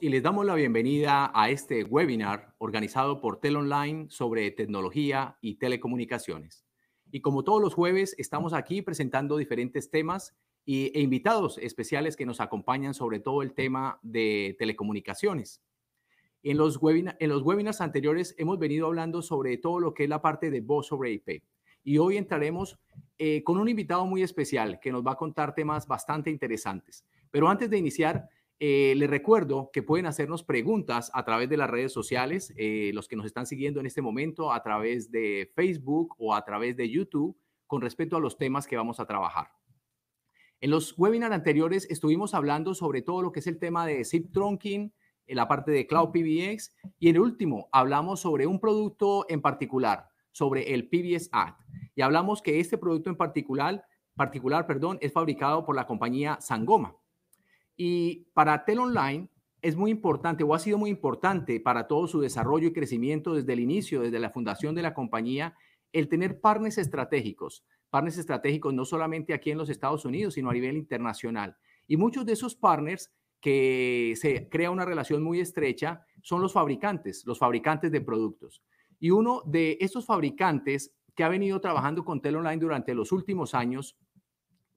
Y les damos la bienvenida a este webinar organizado por Telonline sobre tecnología y telecomunicaciones. Y como todos los jueves, estamos aquí presentando diferentes temas y, e invitados especiales que nos acompañan sobre todo el tema de telecomunicaciones. En los, en los webinars anteriores hemos venido hablando sobre todo lo que es la parte de voz sobre IP. Y hoy entraremos eh, con un invitado muy especial que nos va a contar temas bastante interesantes. Pero antes de iniciar, eh, les recuerdo que pueden hacernos preguntas a través de las redes sociales, eh, los que nos están siguiendo en este momento a través de Facebook o a través de YouTube con respecto a los temas que vamos a trabajar. En los webinars anteriores estuvimos hablando sobre todo lo que es el tema de zip trunking, en la parte de Cloud PBX y en el último hablamos sobre un producto en particular, sobre el PBS Ad. Y hablamos que este producto en particular, particular perdón, es fabricado por la compañía Sangoma. Y para Tel Online es muy importante o ha sido muy importante para todo su desarrollo y crecimiento desde el inicio, desde la fundación de la compañía, el tener partners estratégicos. Partners estratégicos no solamente aquí en los Estados Unidos, sino a nivel internacional. Y muchos de esos partners que se crea una relación muy estrecha son los fabricantes, los fabricantes de productos. Y uno de esos fabricantes que ha venido trabajando con Tel Online durante los últimos años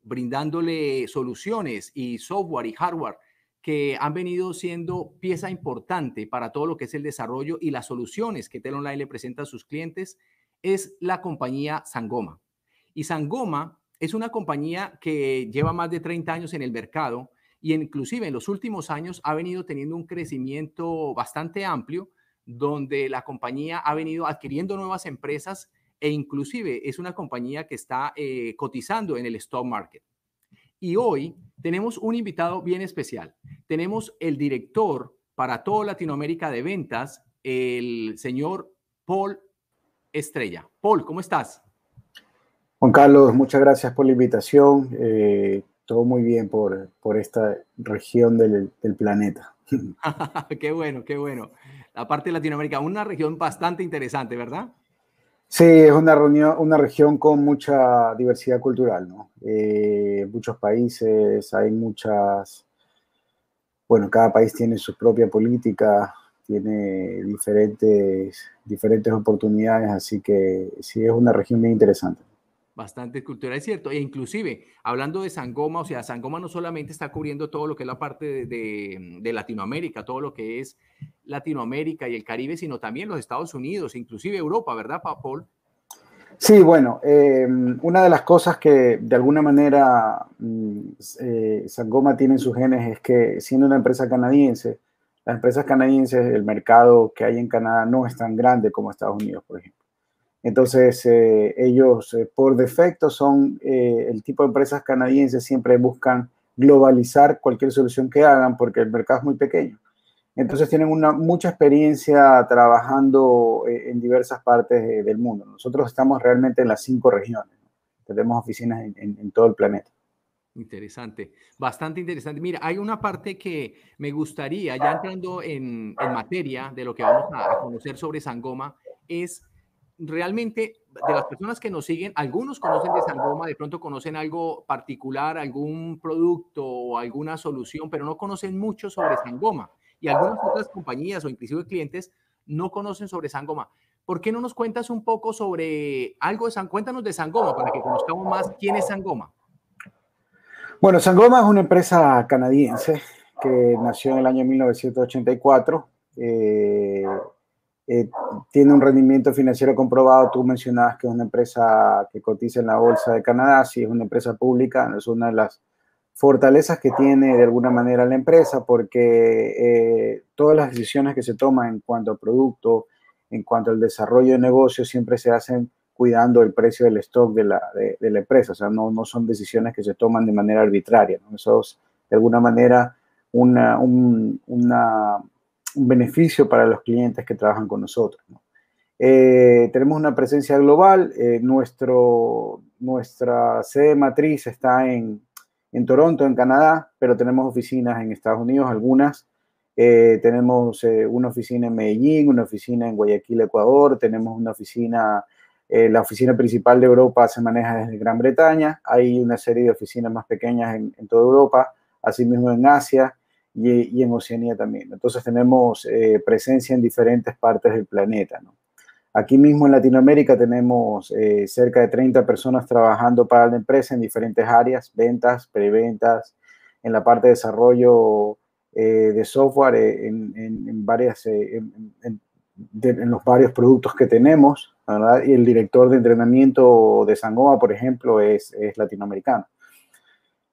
brindándole soluciones y software y hardware que han venido siendo pieza importante para todo lo que es el desarrollo y las soluciones que Telonline le presenta a sus clientes, es la compañía Sangoma. Y Sangoma es una compañía que lleva más de 30 años en el mercado y inclusive en los últimos años ha venido teniendo un crecimiento bastante amplio donde la compañía ha venido adquiriendo nuevas empresas e inclusive es una compañía que está eh, cotizando en el stock market. Y hoy tenemos un invitado bien especial. Tenemos el director para toda Latinoamérica de ventas, el señor Paul Estrella. Paul, ¿cómo estás? Juan Carlos, muchas gracias por la invitación. Eh, todo muy bien por, por esta región del, del planeta. qué bueno, qué bueno. La parte de Latinoamérica, una región bastante interesante, ¿verdad? Sí, es una, reunión, una región con mucha diversidad cultural, ¿no? Eh, muchos países, hay muchas, bueno, cada país tiene su propia política, tiene diferentes, diferentes oportunidades, así que sí es una región muy interesante bastante cultura, es cierto. E inclusive, hablando de Sangoma, o sea, Sangoma no solamente está cubriendo todo lo que es la parte de, Latinoamérica, todo lo que es Latinoamérica y el Caribe, sino también los Estados Unidos, inclusive Europa, ¿verdad, Paul? Sí, bueno, em, una de las cosas que de alguna manera mm, eh, Sangoma tiene en sus genes es que siendo una empresa canadiense, las empresas canadienses, el mercado que hay en Canadá no es tan grande como Estados Unidos, por ejemplo. Entonces, eh, ellos eh, por defecto son eh, el tipo de empresas canadienses, siempre buscan globalizar cualquier solución que hagan porque el mercado es muy pequeño. Entonces, tienen una, mucha experiencia trabajando en diversas partes del mundo. Nosotros estamos realmente en las cinco regiones. Tenemos oficinas en, todo el planeta. Interesante, bastante interesante. Mira, hay una parte que me gustaría, ya entrando en, en materia de lo que vamos a conocer sobre Sangoma, es realmente de las personas que nos siguen, algunos conocen de Sangoma, de pronto conocen algo particular, algún producto o alguna solución, pero no conocen mucho sobre Sangoma. Y algunas otras compañías o inclusive clientes no conocen sobre Sangoma. ¿Por qué no nos cuentas un poco sobre algo de Sangoma? Cuéntanos de Sangoma para que conozcamos más quién es Sangoma. Bueno, Sangoma es una empresa canadiense que nació en el año 1984. Eh, eh, tiene un rendimiento financiero comprobado. Tú mencionabas que es una empresa que cotiza en la Bolsa de Canadá, sí es una empresa pública, es una de las fortalezas que tiene de alguna manera la empresa porque eh, todas las decisiones que se toman en cuanto al producto, en cuanto al desarrollo de negocio, siempre se hacen cuidando el precio del stock de la, de, la empresa. O sea, no, no, son decisiones que se toman de manera arbitraria. Eso es de alguna manera una, una un beneficio para los clientes que trabajan con nosotros. Eh, tenemos una presencia global. Eh, nuestro, nuestra sede matriz está en, en, Toronto, en Canadá, pero tenemos oficinas en Estados Unidos, algunas. Eh, tenemos una oficina en Medellín, una oficina en Guayaquil, Ecuador. Tenemos una oficina, la oficina principal de Europa se maneja desde Gran Bretaña. Hay una serie de oficinas más pequeñas en, en toda Europa, asimismo en Asia y, en Oceanía también. Entonces tenemos eh, presencia en diferentes partes del planeta. ¿no? Aquí mismo en Latinoamérica tenemos eh, cerca de 30 personas trabajando para la empresa en diferentes áreas, ventas, preventas, en la parte de desarrollo eh, de software, en, varias, en, los varios productos que tenemos. Y el director de entrenamiento de Sangoma, por ejemplo, es, es latinoamericano.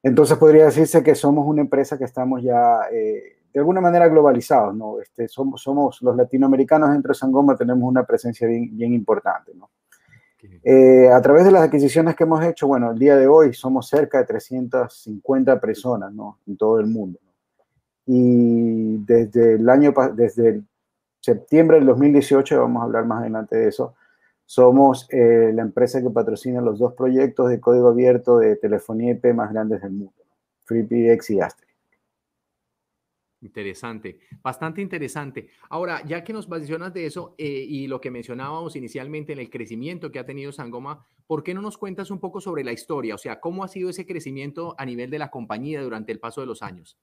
Entonces podría decirse que somos una empresa que estamos ya eh, de alguna manera globalizados, ¿no? Este, somos, somos los latinoamericanos dentro de Sangoma tenemos una presencia bien, bien importante, ¿no? Eh, a través de las adquisiciones que hemos hecho, bueno, el día de hoy somos cerca de 350 personas, ¿no? En todo el mundo. Y desde el año, desde septiembre del 2018, vamos a hablar más adelante de eso, somos eh, la empresa que patrocina los dos proyectos de código abierto de telefonía IP más grandes del mundo, FreePDX y Astra. Interesante, bastante interesante. Ahora, ya que nos mencionas de eso eh, y lo que mencionábamos inicialmente en el crecimiento que ha tenido Sangoma, ¿por qué no nos cuentas un poco sobre la historia? O sea, ¿cómo ha sido ese crecimiento a nivel de la compañía durante el paso de los años?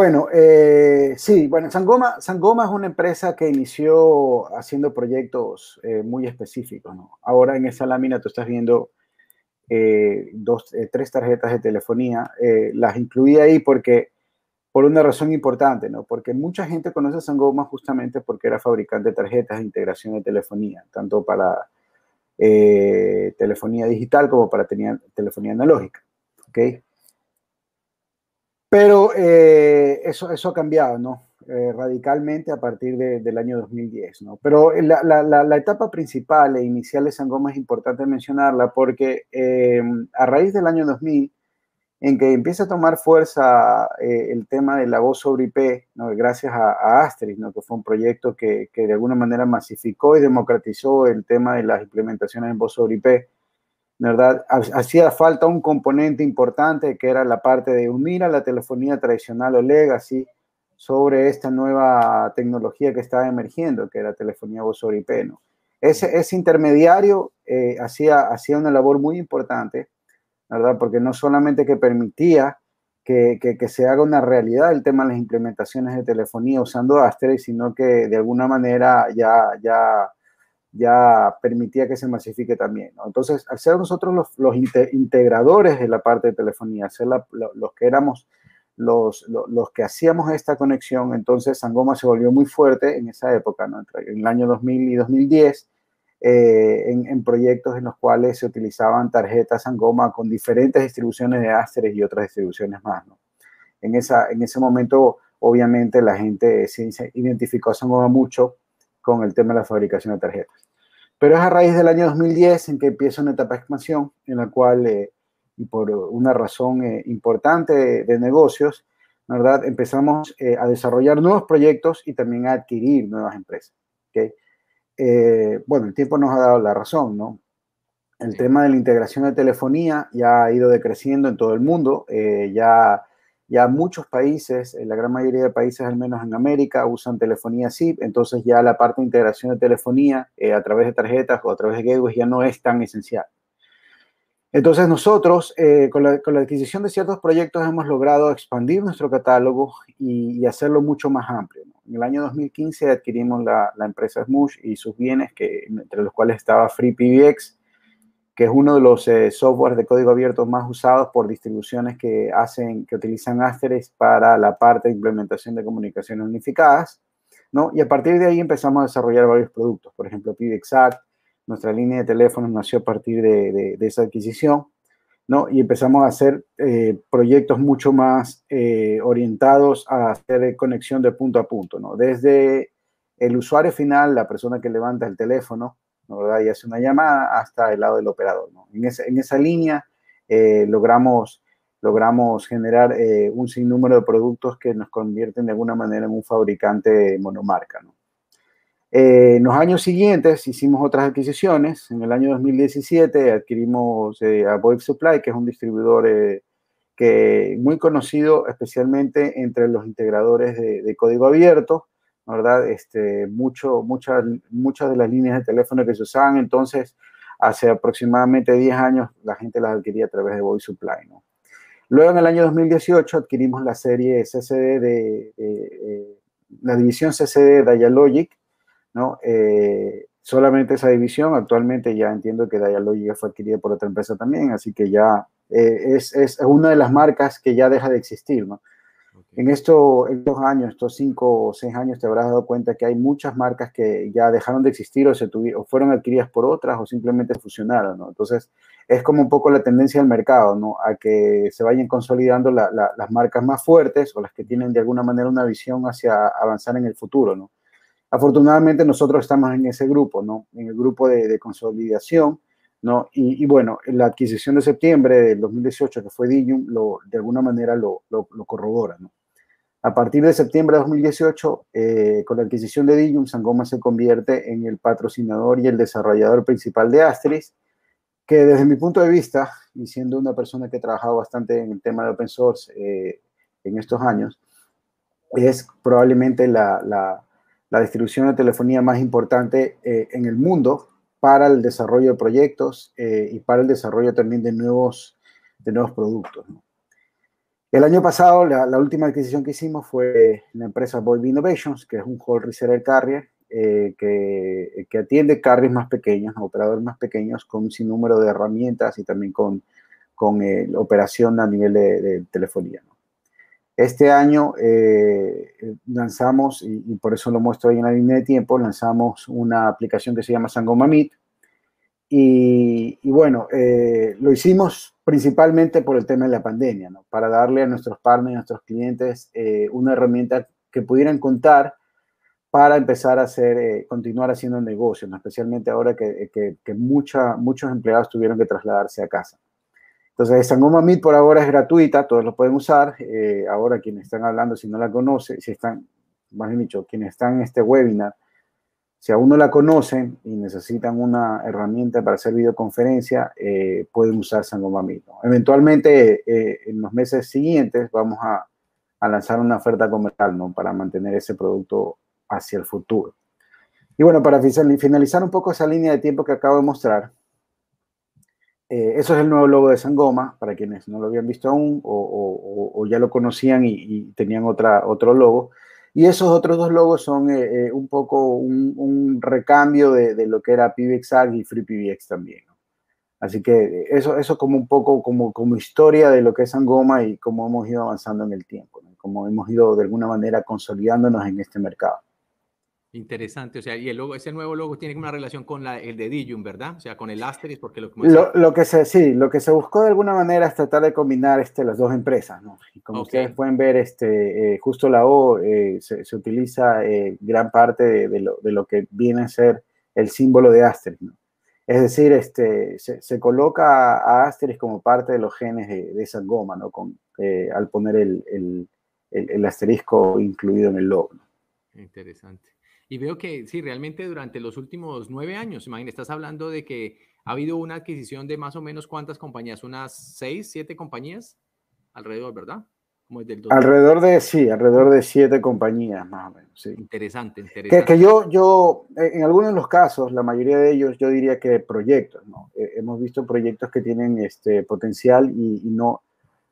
Bueno, eh, sí, bueno, Sangoma, Sangoma es una empresa que inició haciendo proyectos eh, muy específicos. Ahora en esa lámina tú estás viendo eh, dos, tres tarjetas de telefonía. las incluí ahí porque, por una razón importante, ¿no? Porque mucha gente conoce a Sangoma justamente porque era fabricante de tarjetas de integración de telefonía, tanto para telefonía digital como para telefonía analógica, ¿ok? Pero eh, eso, eso ha cambiado, ¿no? Eh, radicalmente a partir del año 2010, ¿no? Pero la, la, la, etapa principal e inicial de Sangoma es importante mencionarla porque eh, a raíz del año 2000, en que empieza a tomar fuerza el tema de la voz sobre IP, ¿no? gracias a, a ¿no? que fue un proyecto que, que, de alguna manera masificó y democratizó el tema de las implementaciones en voz sobre IP, ¿verdad? Hacía falta un componente importante que era la parte de unir a la telefonía tradicional o legacy sobre esta nueva tecnología que estaba emergiendo, que era telefonía voz sobre IP. Ese, ese intermediario eh, hacía, hacía una labor muy importante, ¿verdad? Porque no solamente que permitía que, que, que, se haga una realidad el tema de las implementaciones de telefonía usando Asterix, sino que de alguna manera ya, ya ya permitía que se masifique también. Entonces, al ser nosotros los, integradores de la parte de telefonía, ser los que éramos los, que hacíamos esta conexión, entonces Sangoma se volvió muy fuerte en esa época, ¿no? en el año 2000 y 2010, eh, en, en, proyectos en los cuales se utilizaban tarjetas Sangoma con diferentes distribuciones de Asteres y otras distribuciones más. ¿no? En, esa, en ese momento, obviamente, la gente se identificó a Sangoma mucho con el tema de la fabricación de tarjetas. Pero es a raíz del año 2010 en que empieza una etapa de expansión en la cual, eh, y por una razón eh, importante de, negocios, ¿verdad? Empezamos eh, a desarrollar nuevos proyectos y también a adquirir nuevas empresas. ¿okay? bueno, el tiempo nos ha dado la razón, ¿no? El tema de la integración de telefonía ya ha ido decreciendo en todo el mundo. ya ya muchos países, la gran mayoría de países, al menos en América, usan telefonía SIP, entonces ya la parte de integración de telefonía eh, a través de tarjetas o a través de gateways ya no es tan esencial. Entonces nosotros, eh, con, la, adquisición de ciertos proyectos, hemos logrado expandir nuestro catálogo y, hacerlo mucho más amplio. En el año 2015 adquirimos la, la empresa Smush y sus bienes, que, entre los cuales estaba FreePBX, que es uno de los eh, softwares de código abierto más usados por distribuciones que hacen, que utilizan Asterisk para la parte de implementación de comunicaciones unificadas, ¿no? Y a partir de ahí empezamos a desarrollar varios productos, por ejemplo, PBXACT, nuestra línea de teléfonos nació a partir de, esa adquisición, ¿no? Y empezamos a hacer eh, proyectos mucho más eh, orientados a hacer conexión de punto a punto, ¿no? Desde el usuario final, la persona que levanta el teléfono, y hace una llamada hasta el lado del operador. En, esa, línea eh, logramos, logramos generar eh, un sinnúmero de productos que nos convierten de alguna manera en un fabricante monomarca. Eh, en los años siguientes hicimos otras adquisiciones. En el año 2017 adquirimos a VoIP Supply, que es un distribuidor que, muy conocido especialmente entre los integradores de código abierto ¿verdad? Este, mucho, muchas, muchas de las líneas de teléfono que se usaban entonces, hace aproximadamente 10 años, la gente las adquiría a través de Voice Supply, ¿no? Luego en el año 2018 adquirimos la serie CCD de, eh, la división CCD de Dialogic, ¿no? Eh, solamente esa división, actualmente ya entiendo que Dialogic fue adquirida por otra empresa también, así que ya eh, es, es, una de las marcas que ya deja de existir, ¿no? En, esto, estos años, estos cinco o seis años, te habrás dado cuenta que hay muchas marcas que ya dejaron de existir o, se tuvieron, o fueron adquiridas por otras o simplemente fusionaron, ¿no? Entonces, es como un poco la tendencia del mercado, ¿no? A que se vayan consolidando las marcas más fuertes o las que tienen de alguna manera una visión hacia avanzar en el futuro, ¿no? Afortunadamente nosotros estamos en ese grupo, ¿no? En el grupo de, consolidación, ¿no? Y, bueno, la adquisición de septiembre del 2018, que fue Digium, lo, de alguna manera lo, lo, corrobora, ¿no? A partir de septiembre de 2018, eh, con la adquisición de Digium, Sangoma se convierte en el patrocinador y el desarrollador principal de Asteris, que desde mi punto de vista, y siendo una persona que ha trabajado bastante en el tema de open source eh, en estos años, es probablemente la, distribución de telefonía más importante eh, en el mundo para el desarrollo de proyectos y para el desarrollo también de nuevos productos. El año pasado, la, última adquisición que hicimos fue la empresa Void Innovations, que es un whole reseller carrier eh, que, atiende carriers más pequeños, operadores más pequeños, con un sinnúmero de herramientas y también con, con eh, operación a nivel de, telefonía. Este año eh, lanzamos, y, por eso lo muestro ahí en la línea de tiempo, lanzamos una aplicación que se llama Sangoma Meet. Y, y bueno, lo hicimos principalmente por el tema de la pandemia, ¿no? para darle a nuestros partners, a nuestros clientes, una herramienta que pudieran contar para empezar a hacer, eh, continuar haciendo negocios, especialmente ahora que, que, muchos empleados tuvieron que trasladarse a casa. Entonces, Sangoma Meet por ahora es gratuita, todos lo pueden usar. Eh, ahora quienes están hablando, si no la conocen, si están, más bien dicho, quienes están en este webinar, si aún no la conocen y necesitan una herramienta para hacer videoconferencia, eh, pueden usar Sangoma Meet. Eventualmente, en los meses siguientes, vamos a, a lanzar una oferta comercial ¿no? para mantener ese producto hacia el futuro. Y bueno, para finalizar un poco esa línea de tiempo que acabo de mostrar, eh, eso es el nuevo logo de Sangoma, para quienes no lo habían visto aún o, ya lo conocían y, tenían otra, otro logo. Y esos otros dos logos son eh, eh, un poco un, recambio de, lo que era PBXAG y FreePBX también. Así que eso, eso como un poco como, como historia de lo que es Sangoma y cómo hemos ido avanzando en el tiempo, cómo hemos ido de alguna manera consolidándonos en este mercado. Interesante, o sea, y el logo, ese nuevo logo tiene una relación con la, el de Digium, ¿verdad? O sea, con el Asterix, porque lo que... Lo, lo, que se, sí, lo que se buscó de alguna manera es tratar de combinar este, las dos empresas, ¿no? Y como ustedes pueden ver, este, eh, justo la O eh, se, se, utiliza eh, gran parte de, de, lo, de, lo, que viene a ser el símbolo de Asterix, ¿no? Es decir, este, se, se, coloca a Asterix como parte de los genes de, de esa goma, ¿no? Con, al poner el, el, el, el asterisco incluido en el logo. ¿no? Interesante. Y veo que sí, realmente durante los últimos nueve años, imagínate, estás hablando de que ha habido una adquisición de más o menos cuántas compañías, unas seis, siete compañías alrededor, ¿verdad? Como del alrededor de, sí, alrededor de siete compañías más o menos, sí. Interesante, interesante. Que, yo, yo, eh, en algunos de los casos, la mayoría de ellos, yo diría que proyectos, ¿no? Eh, hemos visto proyectos que tienen este potencial y, no,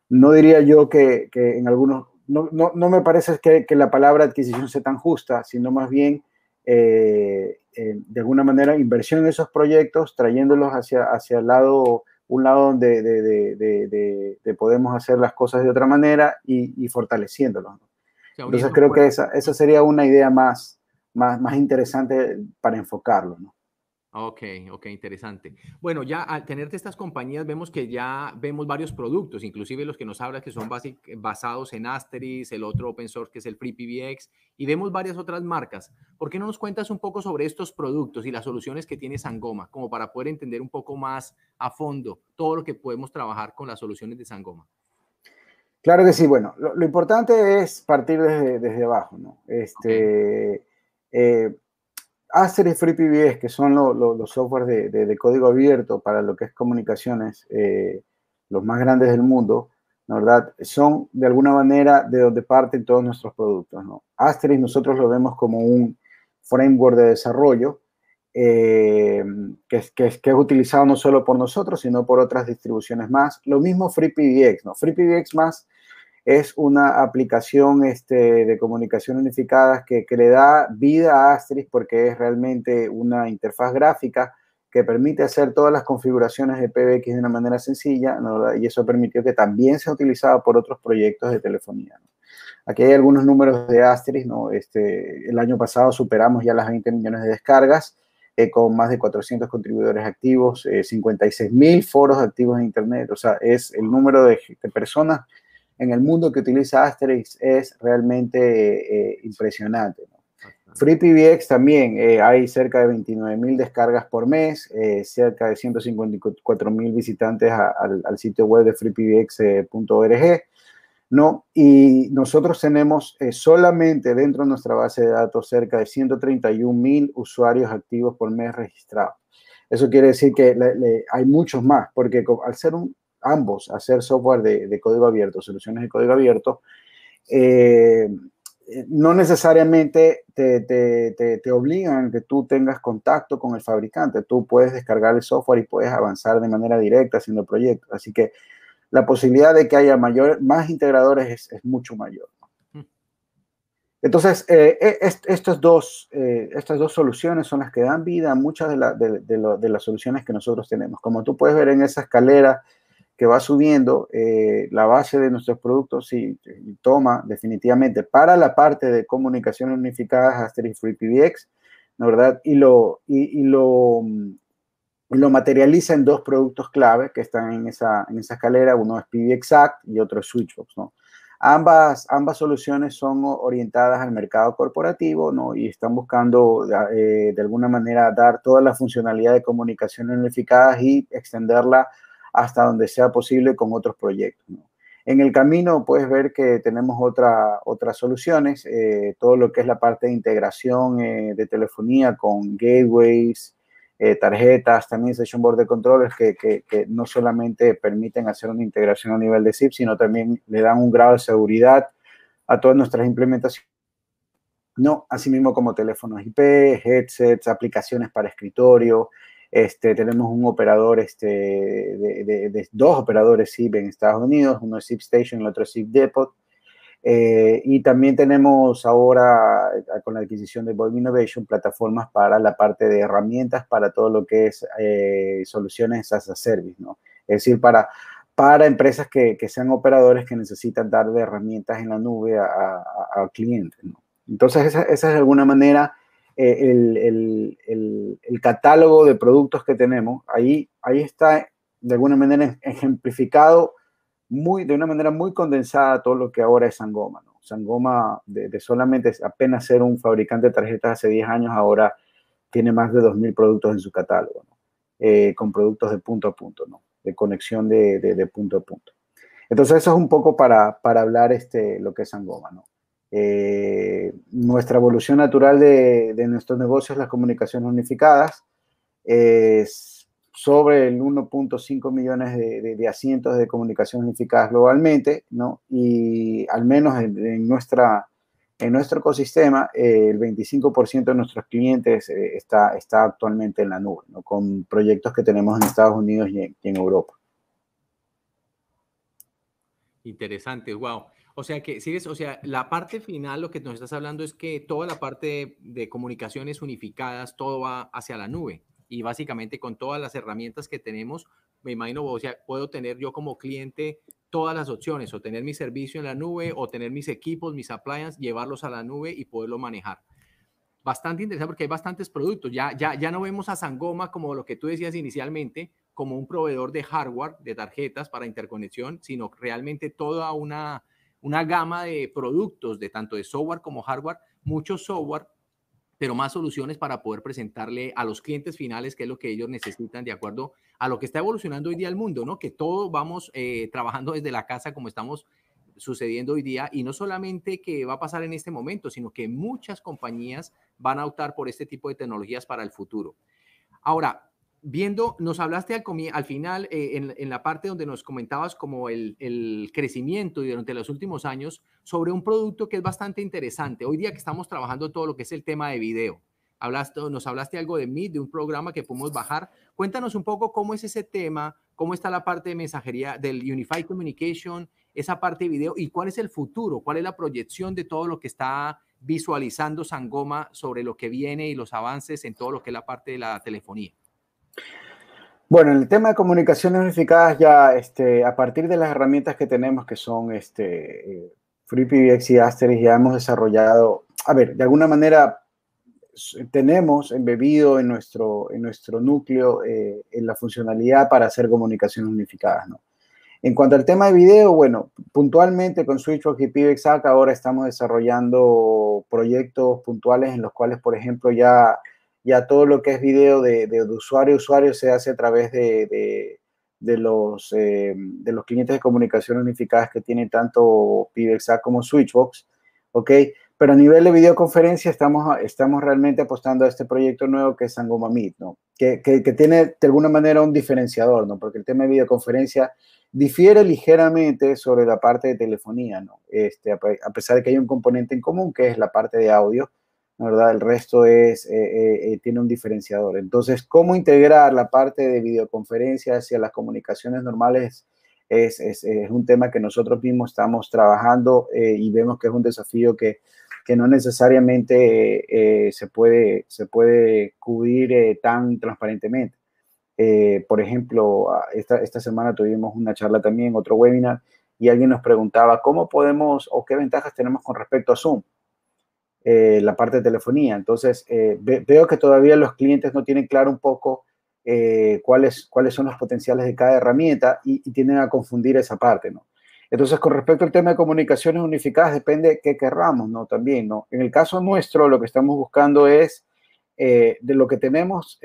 no diría yo que, que en algunos, no, no, no, me parece que, que, la palabra adquisición sea tan justa, sino más bien eh, eh, de alguna manera inversión en esos proyectos, trayéndolos hacia, hacia el lado, un lado donde de, podemos hacer las cosas de otra manera y, fortaleciéndolos. Entonces creo que esa, esa sería una idea más, más, más interesante para enfocarlo. ¿no? Ok, ok, interesante. Bueno, ya al tenerte estas compañías vemos que ya vemos varios productos, inclusive los que nos hablas que son basados en Asterix, el otro open source que es el FreePBX, y vemos varias otras marcas. ¿Por qué no nos cuentas un poco sobre estos productos y las soluciones que tiene Sangoma, como para poder entender un poco más a fondo todo lo que podemos trabajar con las soluciones de Sangoma? Claro que sí, bueno, lo, importante es partir desde, desde abajo, ¿no? Este, eh, Aster y FreePBS, que son los softwares de, código abierto para lo que es comunicaciones, eh, los más grandes del mundo, ¿verdad? Son de alguna manera de donde parten todos nuestros productos, ¿no? Asterix nosotros lo vemos como un framework de desarrollo eh, que, que, es utilizado no solo por nosotros, sino por otras distribuciones más. Lo mismo FreePBX, ¿no? FreePBX más es una aplicación este, de comunicación unificada que, que, le da vida a Asterisk porque es realmente una interfaz gráfica que permite hacer todas las configuraciones de PBX de una manera sencilla y eso permitió que también sea utilizado por otros proyectos de telefonía. Aquí hay algunos números de Asterisk, ¿no? Este, el año pasado superamos ya las 20 millones de descargas, eh, con más de 400 contribuidores activos, eh, 56 mil foros activos en Internet, o sea, es el número de, de personas en el mundo que utiliza Asterisk es realmente eh, impresionante. ¿no? FreePBX también eh, hay cerca de 29 mil descargas por mes, eh, cerca de 154 mil visitantes a, al, al, sitio web de freepbx.org. ¿no? Y nosotros tenemos eh, solamente dentro de nuestra base de datos cerca de 131 mil usuarios activos por mes registrados. Eso quiere decir que le, le, hay muchos más, porque al ser un, ambos, hacer software de, de, código abierto, soluciones de código abierto, eh, no necesariamente te, te, te, te, obligan que tú tengas contacto con el fabricante. Tú puedes descargar el software y puedes avanzar de manera directa haciendo proyectos. Así que la posibilidad de que haya mayor, más integradores es, es mucho mayor. Entonces, eh, est estos dos, eh, estas dos soluciones son las que dan vida a muchas de, la, de, de, lo, de, las soluciones que nosotros tenemos. Como tú puedes ver en esa escalera que va subiendo, eh, la base de nuestros productos sí toma definitivamente para la parte de comunicación unificada Asterisk Free PBX, ¿no verdad? Y lo, y, y lo, lo materializa en dos productos clave que están en esa, en esa escalera, uno es PBXact y otro es Switchbox, ¿no? Ambas, ambas soluciones son orientadas al mercado corporativo, ¿no? Y están buscando eh, de alguna manera dar toda la funcionalidad de comunicación unificada y extenderla hasta donde sea posible con otros proyectos. En el camino puedes ver que tenemos otra, otras soluciones, eh, todo lo que es la parte de integración eh, de telefonía con gateways, eh, tarjetas, también session board de controllers que, que, no solamente permiten hacer una integración a nivel de zip, sino también le dan un grado de seguridad a todas nuestras implementaciones. No, asimismo como teléfonos IP, headsets, aplicaciones para escritorio. Este, tenemos un operador, este, de, de, de dos operadores SIP en Estados Unidos, uno es SIP Station y el otro es SIP Depot. Eh, y también tenemos ahora, eh, con la adquisición de Bob Innovation, plataformas para la parte de herramientas para todo lo que es eh, soluciones as a service, ¿no? Es decir, para, para empresas que, que, sean operadores que necesitan dar de herramientas en la nube a, a, a clientes, ¿no? Entonces, esa, esa, es de alguna manera eh, el, el, el, catálogo de productos que tenemos. Ahí, ahí está, de alguna manera, ejemplificado muy, de una manera muy condensada todo lo que ahora es Sangoma. ¿no? Sangoma, de, de, solamente apenas ser un fabricante de tarjetas hace 10 años, ahora tiene más de 2.000 productos en su catálogo, eh, con productos de punto a punto, ¿no? de conexión de, de, de, punto a punto. Entonces eso es un poco para, para hablar este, lo que es Sangoma. ¿no? Eh, nuestra evolución natural de, de nuestros negocios, las comunicaciones unificadas, es sobre el 1.5 millones de, de, de, asientos de comunicación unificadas globalmente, ¿no? Y al menos en, nuestra, en nuestro ecosistema, el 25% de nuestros clientes eh, está, está actualmente en la nube, ¿no? Con proyectos que tenemos en Estados Unidos y en, y en Europa. Interesante, wow. O sea que sigues, o sea, la parte final, lo que nos estás hablando es que toda la parte de, de comunicaciones unificadas, todo va hacia la nube y básicamente con todas las herramientas que tenemos, me imagino, o sea, puedo tener yo como cliente todas las opciones, o tener mi servicio en la nube, o tener mis equipos, mis appliances, llevarlos a la nube y poderlo manejar. Bastante interesante porque hay bastantes productos. Ya, ya, ya no vemos a Sangoma como lo que tú decías inicialmente, como un proveedor de hardware, de tarjetas para interconexión, sino realmente toda una, una gama de productos, de tanto de software como hardware, mucho software pero más soluciones para poder presentarle a los clientes finales qué es lo que ellos necesitan de acuerdo a lo que está evolucionando hoy día el mundo, ¿no? Que todos vamos eh, trabajando desde la casa como estamos sucediendo hoy día y no solamente que va a pasar en este momento, sino que muchas compañías van a optar por este tipo de tecnologías para el futuro. Ahora, viendo, nos hablaste al, al final, eh, en, en, la parte donde nos comentabas como el, el, crecimiento y durante los últimos años sobre un producto que es bastante interesante. Hoy día que estamos trabajando todo lo que es el tema de video, hablaste, nos hablaste algo de Meet, de un programa que podemos bajar. Cuéntanos un poco cómo es ese tema, cómo está la parte de mensajería del Unified Communication, esa parte de video y cuál es el futuro, cuál es la proyección de todo lo que está visualizando Sangoma sobre lo que viene y los avances en todo lo que es la parte de la telefonía. Bueno, en el tema de comunicaciones unificadas, ya este, a partir de las herramientas que tenemos, que son este, eh, FreePBX y Asterisk, ya hemos desarrollado, a ver, de alguna manera tenemos embebido en nuestro, en nuestro núcleo eh, en la funcionalidad para hacer comunicaciones unificadas. ¿no? En cuanto al tema de video, bueno, puntualmente con Switchbox y PBXAC ahora estamos desarrollando proyectos puntuales en los cuales, por ejemplo, ya ya todo lo que es video de, usuario a usuario se hace a través de, de, los, eh, de los clientes de comunicación unificadas que tienen tanto PBXA como Switchbox, ¿ok? Pero a nivel de videoconferencia estamos, estamos realmente apostando a este proyecto nuevo que es Sangoma ¿no? Que, que, que, tiene de alguna manera un diferenciador, ¿no? Porque el tema de videoconferencia difiere ligeramente sobre la parte de telefonía, ¿no? Este, a pesar de que hay un componente en común que es la parte de audio, ¿verdad? El resto es, eh, eh, eh, tiene un diferenciador. Entonces, ¿cómo integrar la parte de videoconferencia hacia las comunicaciones normales? Es, es, es un tema que nosotros mismos estamos trabajando y vemos que es un desafío que, que no necesariamente se, puede, se puede cubrir tan transparentemente. por ejemplo, esta, esta semana tuvimos una charla también, otro webinar, y alguien nos preguntaba cómo podemos o qué ventajas tenemos con respecto a Zoom. Eh, la parte de telefonía. Entonces, eh, veo que todavía los clientes no tienen claro un poco eh, cuáles, cuáles son los potenciales de cada herramienta y, tienden a confundir esa parte, ¿no? Entonces, con respecto al tema de comunicaciones unificadas, depende de qué querramos, ¿no? También, ¿no? En el caso nuestro, lo que estamos buscando es, de lo que tenemos,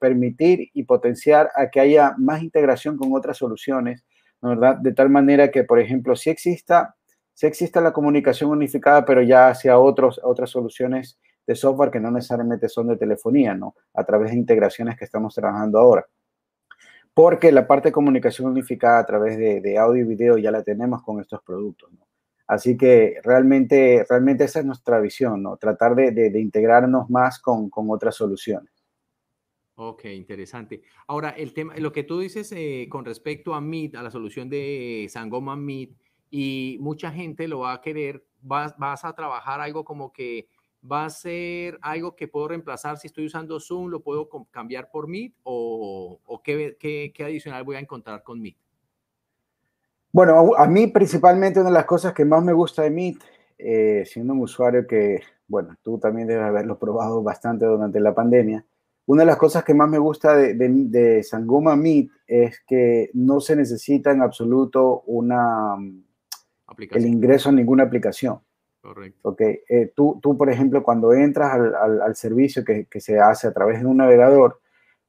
permitir y potenciar a que haya más integración con otras soluciones, ¿verdad? De tal manera que, por ejemplo, si exista sí existe la comunicación unificada, pero ya hacia otras soluciones de software que no necesariamente son de telefonía, ¿no? A través de integraciones que estamos trabajando ahora. Porque la parte de comunicación unificada a través de, audio y video ya la tenemos con estos productos, ¿no? Así que realmente, realmente esa es nuestra visión, ¿no? Tratar de, integrarnos más con, otras soluciones. Ok, interesante. Ahora, el tema, lo que tú dices eh, con respecto a Meet, a la solución de Sangoma Meet, y mucha gente lo va a querer, vas, vas a trabajar algo como que va a ser algo que puedo reemplazar si estoy usando Zoom, lo puedo cambiar por Meet o, qué, qué, adicional voy a encontrar con Meet. Bueno, a mí principalmente una de las cosas que más me gusta de Meet, eh, siendo un usuario que, bueno, tú también debes haberlo probado bastante durante la pandemia, una de las cosas que más me gusta de, de, de Sangoma Meet es que no se necesita en absoluto una el ingreso a ninguna aplicación. Correcto. Okay. Eh, tú, tú, por ejemplo, cuando entras al, al, servicio que, que, se hace a través de un navegador,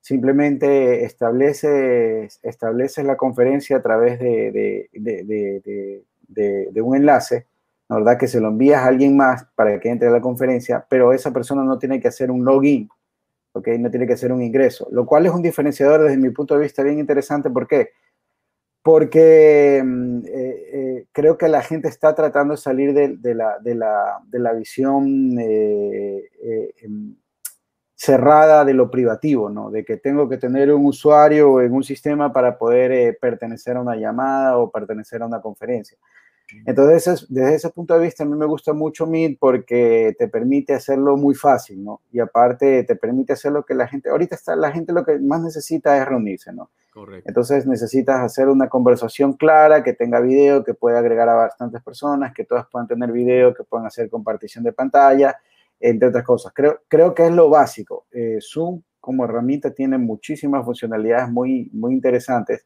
simplemente estableces, estableces la conferencia a través de, de, de, de, un enlace, ¿verdad? Que se lo envías a alguien más para que entre a la conferencia, pero esa persona no tiene que hacer un login, ¿ok? No tiene que hacer un ingreso, lo cual es un diferenciador desde mi punto de vista bien interesante. ¿Por qué? porque mm, eh, eh, creo que la gente está tratando de salir de, la, de la, de la visión eh, em, cerrada de lo privativo, ¿no? De que tengo que tener un usuario en un sistema para poder pertenecer a una llamada o pertenecer a una conferencia. Entonces, desde ese punto de vista, a mí me gusta mucho Meet porque te permite hacerlo muy fácil, ¿no? Y aparte, te permite hacer lo que la gente, ahorita está, la gente lo que más necesita es reunirse, ¿no? Entonces, necesitas hacer una conversación clara, que tenga video, que pueda agregar a bastantes personas, que todas puedan tener video, que puedan hacer compartición de pantalla, entre otras cosas. Creo, creo que es lo básico. Eh, Zoom como herramienta tiene muchísimas funcionalidades muy, muy interesantes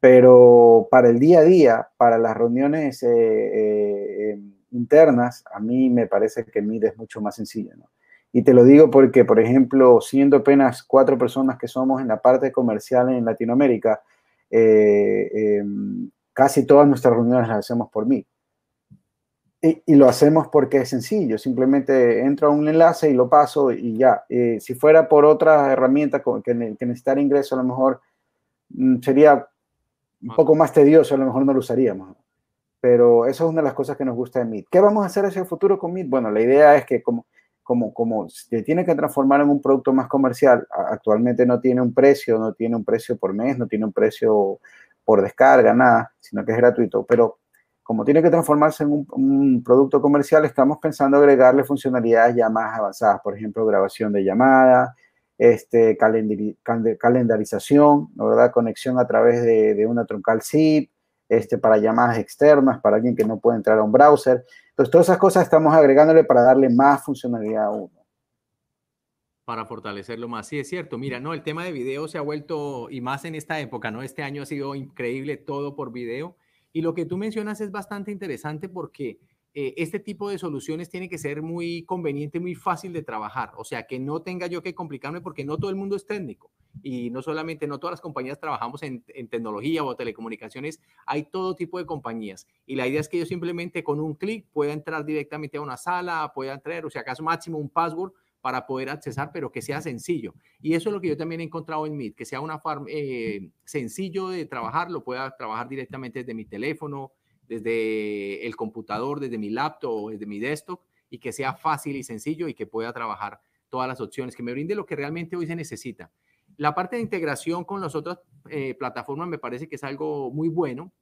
pero para el día a día, para las reuniones eh, eh, internas, a mí me parece que Meet es mucho más sencillo. ¿no? Y te lo digo porque, por ejemplo, siendo apenas cuatro personas que somos en la parte comercial en Latinoamérica, eh, casi todas nuestras reuniones las hacemos por mí. Y, lo hacemos porque es sencillo, simplemente entro a un enlace y lo paso y ya. si fuera por otra herramienta que, que necesitar ingreso, a lo mejor mm, sería un poco más tedioso, a lo mejor no lo usaríamos. Pero eso es una de las cosas que nos gusta de Meet. ¿Qué vamos a hacer hacia el futuro con Meet? Bueno, la idea es que como, como, como se tiene que transformar en un producto más comercial. Actualmente no tiene un precio, no tiene un precio por mes, no tiene un precio por descarga, nada, sino que es gratuito. Pero como tiene que transformarse en un, producto comercial, estamos pensando agregarle funcionalidades ya más avanzadas, por ejemplo, grabación de llamada, este, calendarización, ¿verdad? conexión a través de, de una troncal SIP, este, para llamadas externas, para alguien que no puede entrar a un browser. Entonces, todas esas cosas estamos agregándole para darle más funcionalidad a uno. Para fortalecerlo más. Sí, es cierto. Mira, no, el tema de video se ha vuelto, y más en esta época, ¿no? Este año ha sido increíble todo por video. Y lo que tú mencionas es bastante interesante porque eh, este tipo de soluciones tiene que ser muy conveniente, muy fácil de trabajar. O sea, que no tenga yo que complicarme porque no todo el mundo es técnico. Y no solamente, no todas las compañías trabajamos en, tecnología o telecomunicaciones, hay todo tipo de compañías. Y la idea es que yo simplemente con un clic pueda entrar directamente a una sala, pueda entrar, o sea, acaso máximo un password para poder accesar, pero que sea sencillo. Y eso es lo que yo también he encontrado en Meet, que sea una eh, sencillo de trabajar, lo pueda trabajar directamente desde mi teléfono, desde el computador, desde mi laptop desde mi desktop y que sea fácil y sencillo y que pueda trabajar todas las opciones, que me brinde lo que realmente hoy se necesita. La parte de integración con las otras eh, plataformas me parece que es algo muy bueno,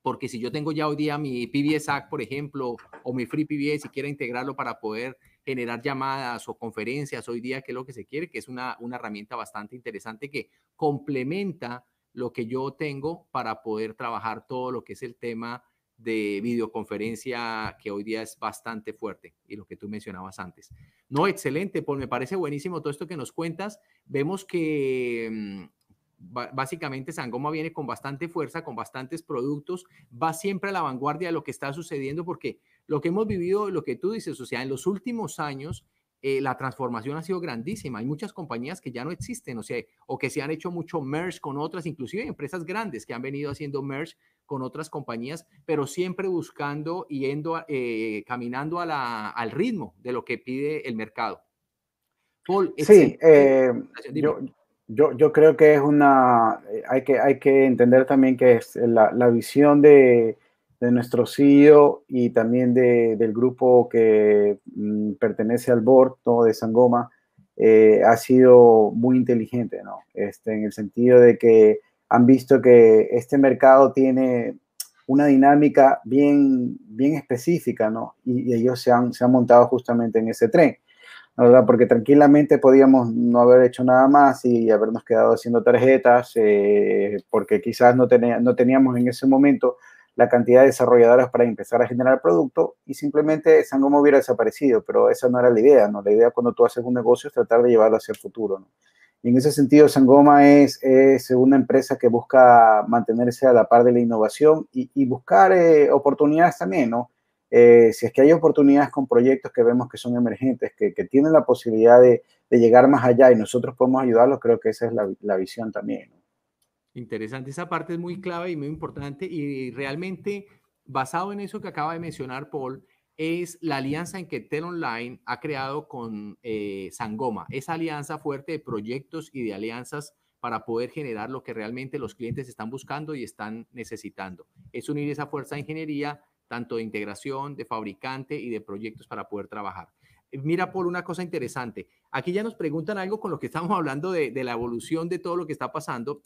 porque si yo tengo ya hoy día mi PBS Act, por ejemplo, o mi Free PBS y quiero integrarlo para poder generar llamadas o conferencias hoy día, que es lo que se quiere, que es una, una herramienta bastante interesante que complementa lo que yo tengo para poder trabajar todo lo que es el tema de videoconferencia que hoy día es bastante fuerte y lo que tú mencionabas antes. No, excelente, pues me parece buenísimo todo esto que nos cuentas. Vemos que mm, básicamente Sangoma viene con bastante fuerza, con bastantes productos, va siempre a la vanguardia de lo que está sucediendo porque lo que hemos vivido, lo que tú dices, o sea, en los últimos años eh, la transformación ha sido grandísima. Hay muchas compañías que ya no existen, o sea, o que se han hecho mucho merge con otras, inclusive empresas grandes que han venido haciendo merge con otras compañías, pero siempre buscando y yendo, eh, caminando a la, al ritmo de lo que pide el mercado. Paul, sí, eh, yo, yo, yo, creo que es una, hay que, hay que entender también que es la, la visión de, de nuestro CEO y también de, del grupo que mm, pertenece al board de Sangoma, eh, ha sido muy inteligente, ¿no? Este, en el sentido de que han visto que este mercado tiene una dinámica bien, bien específica, ¿no? Y, ellos se han, se han montado justamente en ese tren, ¿verdad? Porque tranquilamente podíamos no haber hecho nada más y habernos quedado haciendo tarjetas, eh, porque quizás no, no teníamos en ese momento la cantidad de desarrolladoras para empezar a generar producto y simplemente Sangoma hubiera desaparecido, pero esa no era la idea, ¿no? La idea cuando tú haces un negocio es tratar de llevarlo hacia el futuro, ¿no? Y en ese sentido, Sangoma es, es una empresa que busca mantenerse a la par de la innovación y, buscar eh, oportunidades también, ¿no? Eh, si es que hay oportunidades con proyectos que vemos que son emergentes, que, que tienen la posibilidad de, de, llegar más allá y nosotros podemos ayudarlos, creo que esa es la, la visión también. ¿no? Interesante, esa parte es muy clave y muy importante y realmente basado en eso que acaba de mencionar Paul, es la alianza en que Tel Online ha creado con eh, Sangoma, esa alianza fuerte de proyectos y de alianzas para poder generar lo que realmente los clientes están buscando y están necesitando. Es unir esa fuerza de ingeniería, tanto de integración, de fabricante y de proyectos para poder trabajar. Mira, Paul, una cosa interesante. Aquí ya nos preguntan algo con lo que estamos hablando de, de la evolución de todo lo que está pasando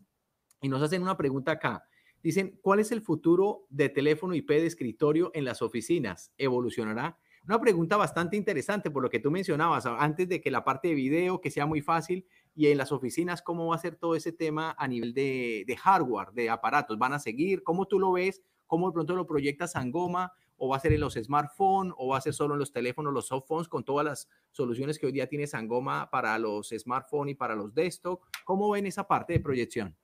y nos hacen una pregunta acá. Dicen, ¿cuál es el futuro de teléfono IP de escritorio en las oficinas? ¿Evolucionará? Una pregunta bastante interesante por lo que tú mencionabas antes de que la parte de video, que sea muy fácil, y en las oficinas, ¿cómo va a ser todo ese tema a nivel de, hardware, de aparatos? ¿Van a seguir? ¿Cómo tú lo ves? ¿Cómo de pronto lo proyectas Sangoma? ¿O va a ser en los smartphones? ¿O va a ser solo en los teléfonos, los softphones, con todas las soluciones que hoy día tiene Sangoma para los smartphones y para los desktop? ¿Cómo ven esa parte de proyección?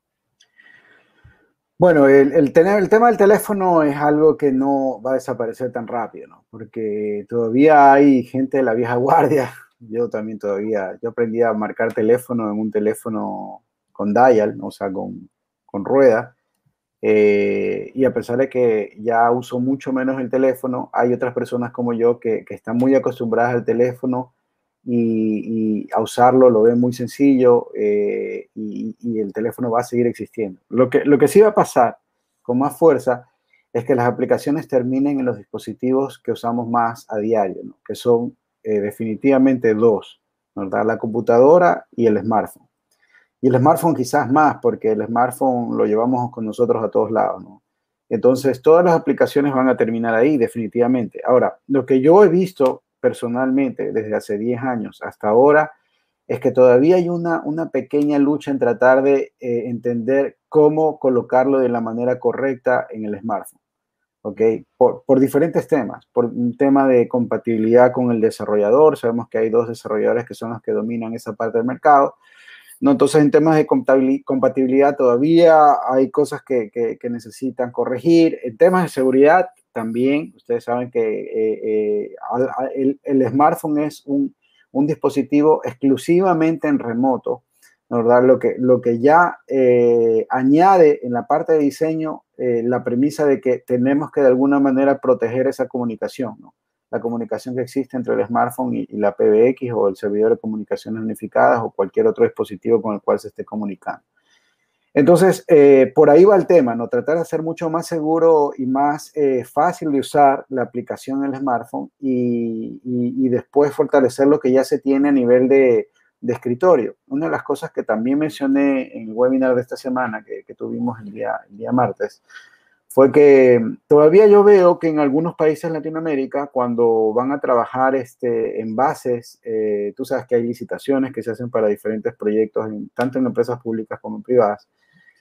Bueno, el, tener, el tema del teléfono es algo que no va a desaparecer tan rápido, ¿no? Porque todavía hay gente de la vieja guardia. Yo también todavía, yo aprendí a marcar teléfono en un teléfono con dial, o sea, con, rueda. Eh, y a pesar de que ya uso mucho menos el teléfono, hay otras personas como yo que están muy acostumbradas al teléfono y, a usarlo lo ven muy sencillo eh, y, el teléfono va a seguir existiendo. Lo que, lo que sí va a pasar con más fuerza es que las aplicaciones terminen en los dispositivos que usamos más a diario, que son definitivamente dos. La computadora y el smartphone. Y el smartphone quizás más, porque el smartphone lo llevamos con nosotros a todos lados. Entonces, todas las aplicaciones van a terminar ahí, definitivamente. Ahora, lo que yo he visto personalmente desde hace 10 años hasta ahora es que todavía hay una, una pequeña lucha en tratar de eh, entender cómo colocarlo de la manera correcta en el smartphone. ¿Ok? Por, por, diferentes temas. Por un tema de compatibilidad con el desarrollador. Sabemos que hay dos desarrolladores que son los que dominan esa parte del mercado. ¿No? Entonces, en temas de compatibilidad todavía hay cosas que, que, necesitan corregir. En temas de seguridad también, ustedes saben que eh, eh, el, smartphone es un, un, dispositivo exclusivamente en remoto, ¿verdad? Lo que, lo que ya eh, añade en la parte de diseño la premisa de que tenemos que de alguna manera proteger esa comunicación, ¿no? La comunicación que existe entre el smartphone y, la PBX o el servidor de comunicaciones unificadas o cualquier otro dispositivo con el cual se esté comunicando. Entonces, eh, por ahí va el tema, ¿no? Tratar de hacer mucho más seguro y más eh, fácil de usar la aplicación en el smartphone y, después fortalecer lo que ya se tiene a nivel de, de, escritorio. Una de las cosas que también mencioné en el webinar de esta semana que, que tuvimos el día, el día martes fue que todavía yo veo que en algunos países de Latinoamérica, cuando van a trabajar este, en bases, eh, tú sabes que hay licitaciones que se hacen para diferentes proyectos, tanto en empresas públicas como en privadas,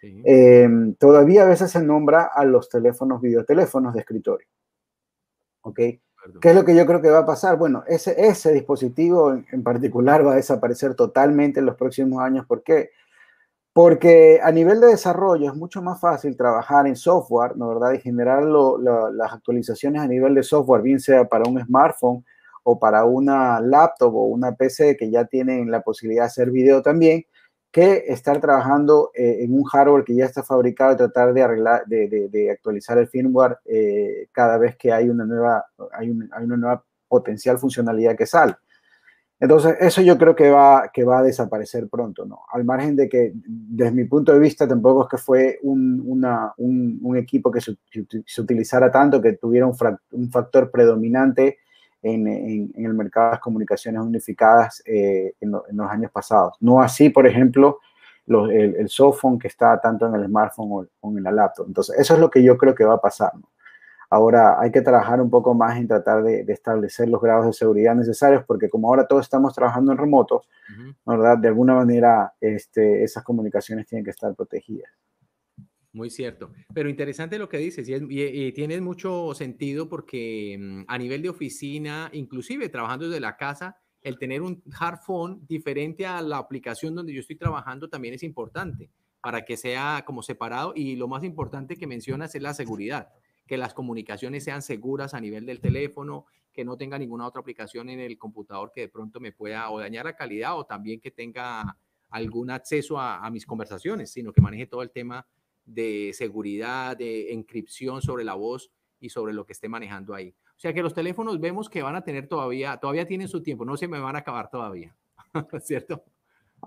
eh, todavía a veces se nombra a los teléfonos, videoteléfonos de escritorio. ¿Ok? ¿Qué es lo que yo creo que va a pasar? Bueno, ese, ese dispositivo en, en particular va a desaparecer totalmente en los próximos años. ¿Por qué? Porque a nivel de desarrollo es mucho más fácil trabajar en software, ¿no verdad? Y generar las actualizaciones a nivel de software, bien sea para un smartphone o para una laptop o una PC que ya tienen la posibilidad de hacer video también, que estar trabajando eh, en un hardware que ya está fabricado y tratar de arreglar, de, actualizar el firmware eh, cada vez que hay una nueva, hay una nueva potencial funcionalidad que sale. Entonces, eso yo creo que va, que va a desaparecer pronto, ¿no? Al margen de que, desde mi punto de vista, tampoco es que fue un, una, un, equipo que se, utilizara tanto, que tuviera un, un factor predominante en, en, el mercado de las comunicaciones unificadas eh, en, lo, en, los años pasados. No así, por ejemplo, los, el, el que está tanto en el smartphone o, o en la laptop. Entonces, eso es lo que yo creo que va a pasar, ¿no? Ahora hay que trabajar un poco más en tratar de, de, establecer los grados de seguridad necesarios, porque como ahora todos estamos trabajando en remoto, uh -huh. ¿verdad? De alguna manera este, esas comunicaciones tienen que estar protegidas. Muy cierto. Pero interesante lo que dices y, es, y, y tiene mucho sentido porque mm, a nivel de oficina, inclusive trabajando desde la casa, el tener un hard phone diferente a la aplicación donde yo estoy trabajando también es importante para que sea como separado y lo más importante que mencionas es la seguridad que las comunicaciones sean seguras a nivel del teléfono, que no tenga ninguna otra aplicación en el computador que de pronto me pueda o dañar la calidad o también que tenga algún acceso a, a mis conversaciones, sino que maneje todo el tema de seguridad, de encripción sobre la voz y sobre lo que esté manejando ahí. O sea que los teléfonos vemos que van a tener todavía, todavía tienen su tiempo, no se me van a acabar todavía, ¿cierto?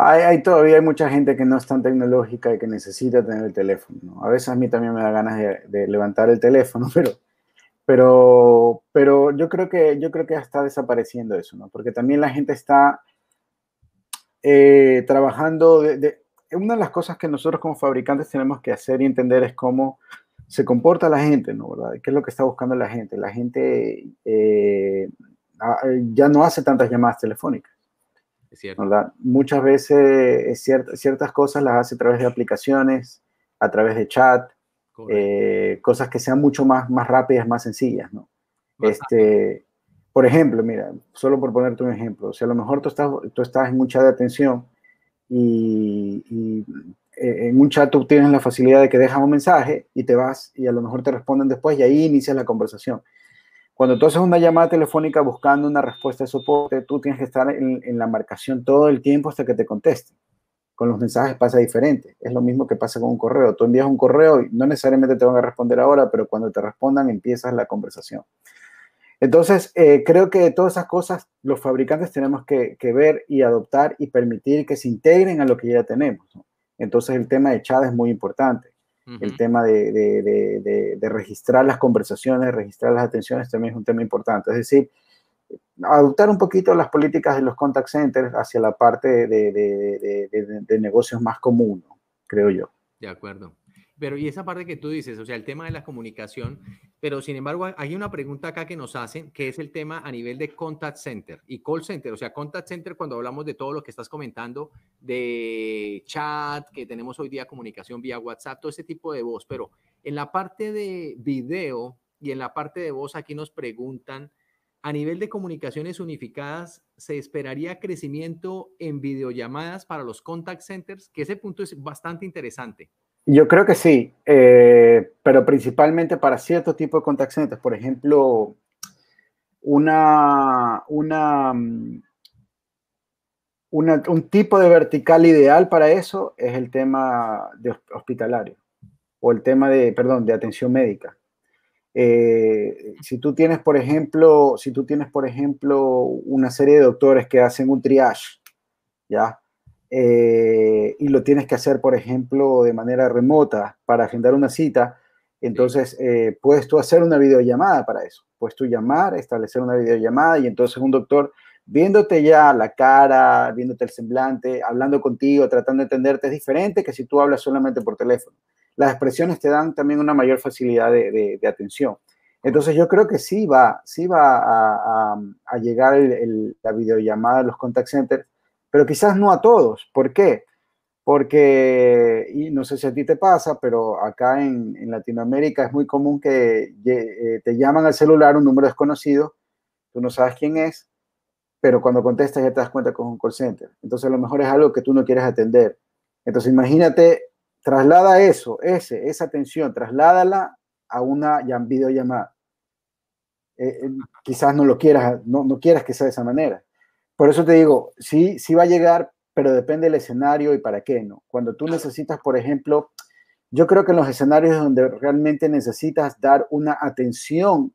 Hay, hay, todavía hay mucha gente que no es tan tecnológica y que necesita tener el teléfono. ¿no? A veces a mí también me da ganas de, levantar el teléfono, pero, pero, pero yo, creo que, yo creo que está desapareciendo eso, ¿no? porque también la gente está eh, trabajando. De, de, una de las cosas que nosotros como fabricantes tenemos que hacer y entender es cómo se comporta la gente, ¿no? ¿verdad? ¿Qué es lo que está buscando la gente? La gente eh, ya no hace tantas llamadas telefónicas. Es cierto. ¿verdad? Muchas veces ciert ciertas cosas las hace a través de aplicaciones, a través de chat, eh, cosas que sean mucho más, más rápidas, más sencillas, ¿no? Más este, por ejemplo, mira, solo por ponerte un ejemplo, si a lo mejor tú estás, tú estás en un chat de atención y, y eh, en un chat tú tienes la facilidad de que dejas un mensaje y te vas y a lo mejor te responden después y ahí inicias la conversación. Cuando tú haces una llamada telefónica buscando una respuesta de soporte, tú tienes que estar en, la marcación todo el tiempo hasta que te contesten. Con los mensajes pasa diferente. Es lo mismo que pasa con un correo. Tú envías un correo y no necesariamente te van a responder ahora, pero cuando te respondan empiezas la conversación. Entonces, eh, creo que todas esas cosas los fabricantes tenemos que, ver y adoptar y permitir que se integren a lo que ya tenemos. Entonces, el tema de chat es muy importante el tema de, de, de, de, registrar las conversaciones, registrar las atenciones también es un tema importante. Es decir, adoptar un poquito las políticas de los contact centers hacia la parte de, de negocios más común, creo yo. De acuerdo. Pero y esa parte que tú dices, o sea, el tema de la comunicación, pero sin embargo hay una pregunta acá que nos hacen, que es el tema a nivel de contact center y call center, o sea, contact center cuando hablamos de todo lo que estás comentando, de chat, que tenemos hoy día comunicación vía WhatsApp, todo ese tipo de voz, pero en la parte de video y en la parte de voz aquí nos preguntan, a nivel de comunicaciones unificadas, ¿se esperaría crecimiento en videollamadas para los contact centers? Que ese punto es bastante interesante. Yo creo que sí, eh, pero principalmente para cierto tipo de contact. Por ejemplo, una, una, mm, un tipo de vertical ideal para eso es el tema de hospitalario o el tema de, perdón, de atención médica. Eh, si tú tienes, por ejemplo, si tú tienes, por ejemplo, una serie de doctores que hacen un triage, ¿ya? Eh, y lo tienes que hacer, por ejemplo, de manera remota para agendar una cita, entonces eh, puedes tú hacer una videollamada para eso. Puedes tú llamar, establecer una videollamada y entonces un doctor viéndote ya la cara, viéndote el semblante, hablando contigo, tratando de entenderte, es diferente que si tú hablas solamente por teléfono. Las expresiones te dan también una mayor facilidad de, atención. Entonces yo creo que sí va, sí va a, llegar la videollamada de los contact centers pero quizás no a todos. ¿Por qué? Porque, y no sé si a ti te pasa, pero acá en, Latinoamérica es muy común que eh, te llaman al celular un número desconocido, tú no sabes quién es, pero cuando contestas ya te das cuenta que es un call center. Entonces a lo mejor es algo que tú no quieres atender. Entonces imagínate, traslada eso, ese, esa atención, trasládala a una videollamada. Eh, eh, quizás no lo quieras, no, no quieras que sea de esa manera. Por eso te digo, sí, sí va a llegar, pero depende del escenario y para qué, ¿no? Cuando tú necesitas, por ejemplo, yo creo que en los escenarios donde realmente necesitas dar una atención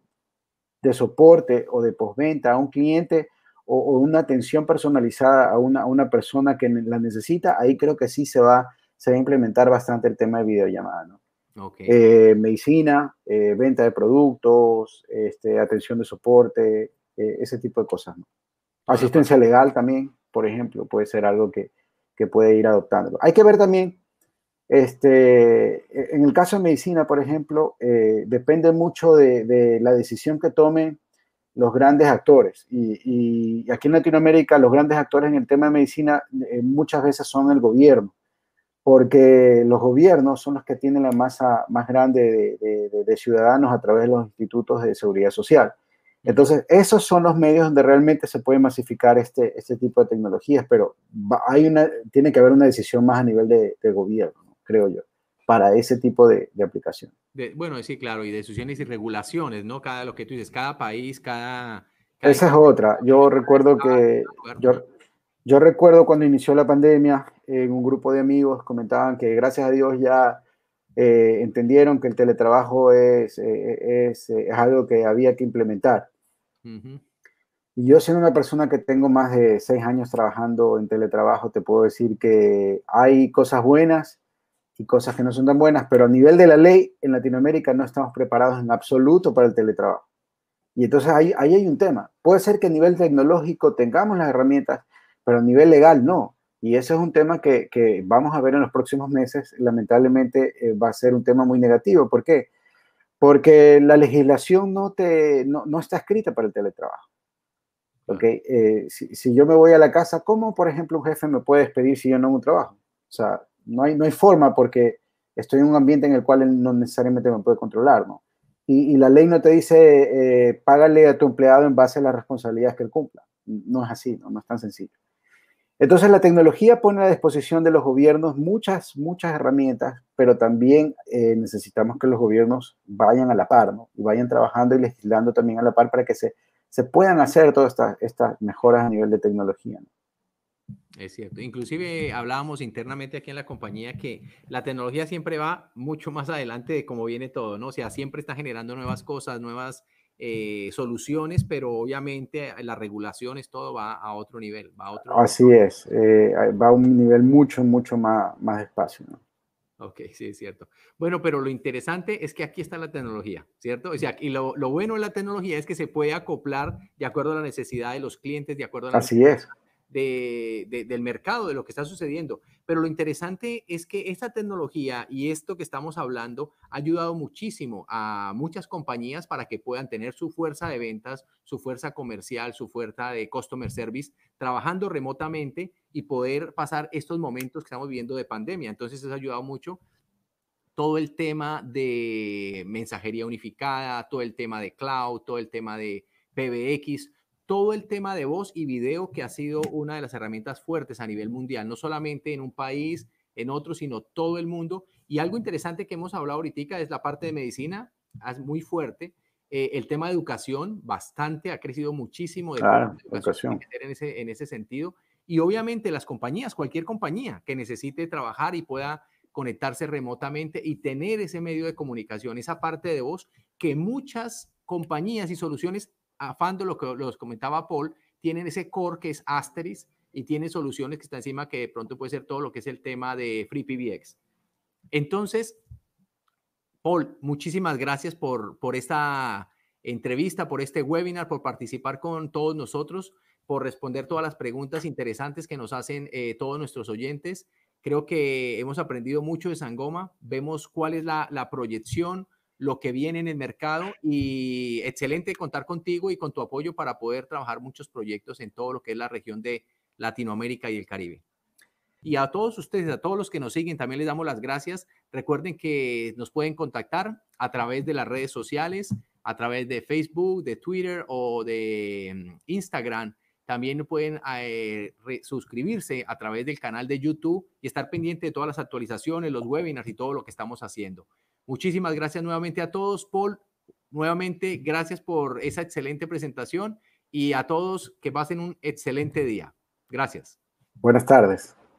de soporte o de postventa a un cliente o, una atención personalizada a una, una, persona que la necesita, ahí creo que sí se va, se va a implementar bastante el tema de videollamada, ¿no? Eh, medicina, eh, venta de productos, este, atención de soporte, eh, ese tipo de cosas, ¿no? Asistencia legal también, por ejemplo, puede ser algo que, puede ir adoptando. Hay que ver también, este, en el caso de medicina, por ejemplo, eh, depende mucho de, la decisión que tomen los grandes actores. Y, aquí en Latinoamérica, los grandes actores en el tema de medicina eh, muchas veces son el gobierno, porque los gobiernos son los que tienen la masa más grande de ciudadanos a través de los institutos de seguridad social. Entonces, esos son los medios donde realmente se puede masificar este, este tipo de tecnologías, pero hay una, tiene que haber una decisión más a nivel de, gobierno, creo yo, para ese tipo de, aplicación. bueno, sí, claro, y decisiones y regulaciones, ¿no? Cada, lo que tú dices, cada país, cada... Esa es otra. Yo recuerdo que... Yo, yo recuerdo cuando inició la pandemia, en un grupo de amigos comentaban que gracias a Dios ya eh, entendieron que el teletrabajo es, eh, es, es, algo que había que implementar. Y yo siendo una persona que tengo más de seis años trabajando en teletrabajo, te puedo decir que hay cosas buenas y cosas que no son tan buenas, pero a nivel de la ley en Latinoamérica no estamos preparados en absoluto para el teletrabajo. Y entonces ahí, ahí hay un tema. Puede ser que a nivel tecnológico tengamos las herramientas, pero a nivel legal no. Y ese es un tema que, que vamos a ver en los próximos meses. Lamentablemente eh, va a ser un tema muy negativo. ¿Por qué? La legislación no, te, no, está escrita para el teletrabajo. ¿okay? Eh, si, yo me voy a la casa, ¿cómo, por ejemplo, un jefe me puede despedir si yo no hago un trabajo? O sea, no hay, no hay forma porque estoy en un ambiente en el cual él no necesariamente me puede controlar, ¿no? Y, la ley no te dice, eh, págale a tu empleado en base a las responsabilidades que él cumpla. No es así, no, no es tan sencillo. Entonces la tecnología pone a disposición de los gobiernos muchas, muchas herramientas, pero también eh, necesitamos que los gobiernos vayan a la par, ¿no? Y vayan trabajando y legislando también a la par para que se, se puedan hacer todas estas, estas mejoras a nivel de tecnología. Es cierto. Inclusive hablábamos internamente aquí en la compañía que la tecnología siempre va mucho más adelante de cómo viene todo, ¿no? O sea, siempre está generando nuevas cosas, nuevas eh, soluciones, pero obviamente eh, las regulaciones, todo va a otro nivel. Va a otro Así es, eh, va a un nivel mucho, mucho más, más despacio. ¿no? Ok, sí, es cierto. Bueno, pero lo interesante es que aquí está la tecnología, ¿cierto? O sea, y lo, lo bueno de la tecnología es que se puede acoplar de acuerdo a la necesidad de los clientes, de acuerdo a la Así es de, del mercado, de lo que está sucediendo. Pero lo interesante es que esta tecnología y esto que estamos hablando ha ayudado muchísimo a muchas compañías para que puedan tener su fuerza de ventas, su fuerza comercial, su fuerza de customer service, trabajando remotamente y poder pasar estos momentos que estamos viviendo de pandemia. Entonces, eso ha ayudado mucho todo el tema de mensajería unificada, todo el tema de cloud, todo el tema de PBX, todo el tema de voz y video que ha sido una de las herramientas fuertes a nivel mundial, no solamente en un país, en otro, sino todo el mundo. Y algo interesante que hemos hablado ahorita es la parte de medicina, es muy fuerte. Eh, el tema de educación, bastante, ha crecido muchísimo. De claro, educación. En ese, en ese sentido. Y obviamente las compañías, cualquier compañía que necesite trabajar y pueda conectarse remotamente y tener ese medio de comunicación, esa parte de voz que muchas compañías y soluciones afando lo que los comentaba Paul, tienen ese core que es Asteris y tiene soluciones que está encima que de pronto puede ser todo lo que es el tema de FreePBX. Entonces, Paul, muchísimas gracias por, por esta entrevista, por este webinar, por participar con todos nosotros, por responder todas las preguntas interesantes que nos hacen eh, todos nuestros oyentes. Creo que hemos aprendido mucho de Sangoma, vemos cuál es la, la proyección, lo que viene en el mercado y excelente contar contigo y con tu apoyo para poder trabajar muchos proyectos en todo lo que es la región de Latinoamérica y el Caribe. Y a todos ustedes, a todos los que nos siguen, también les damos las gracias. Recuerden que nos pueden contactar a través de las redes sociales, a través de Facebook, de Twitter o de mm, Instagram. También pueden eh, suscribirse a través del canal de YouTube y estar pendiente de todas las actualizaciones, los webinars y todo lo que estamos haciendo. Muchísimas gracias nuevamente a todos, Paul. Nuevamente, gracias por esa excelente presentación y a todos que pasen un excelente día. Gracias. Buenas tardes.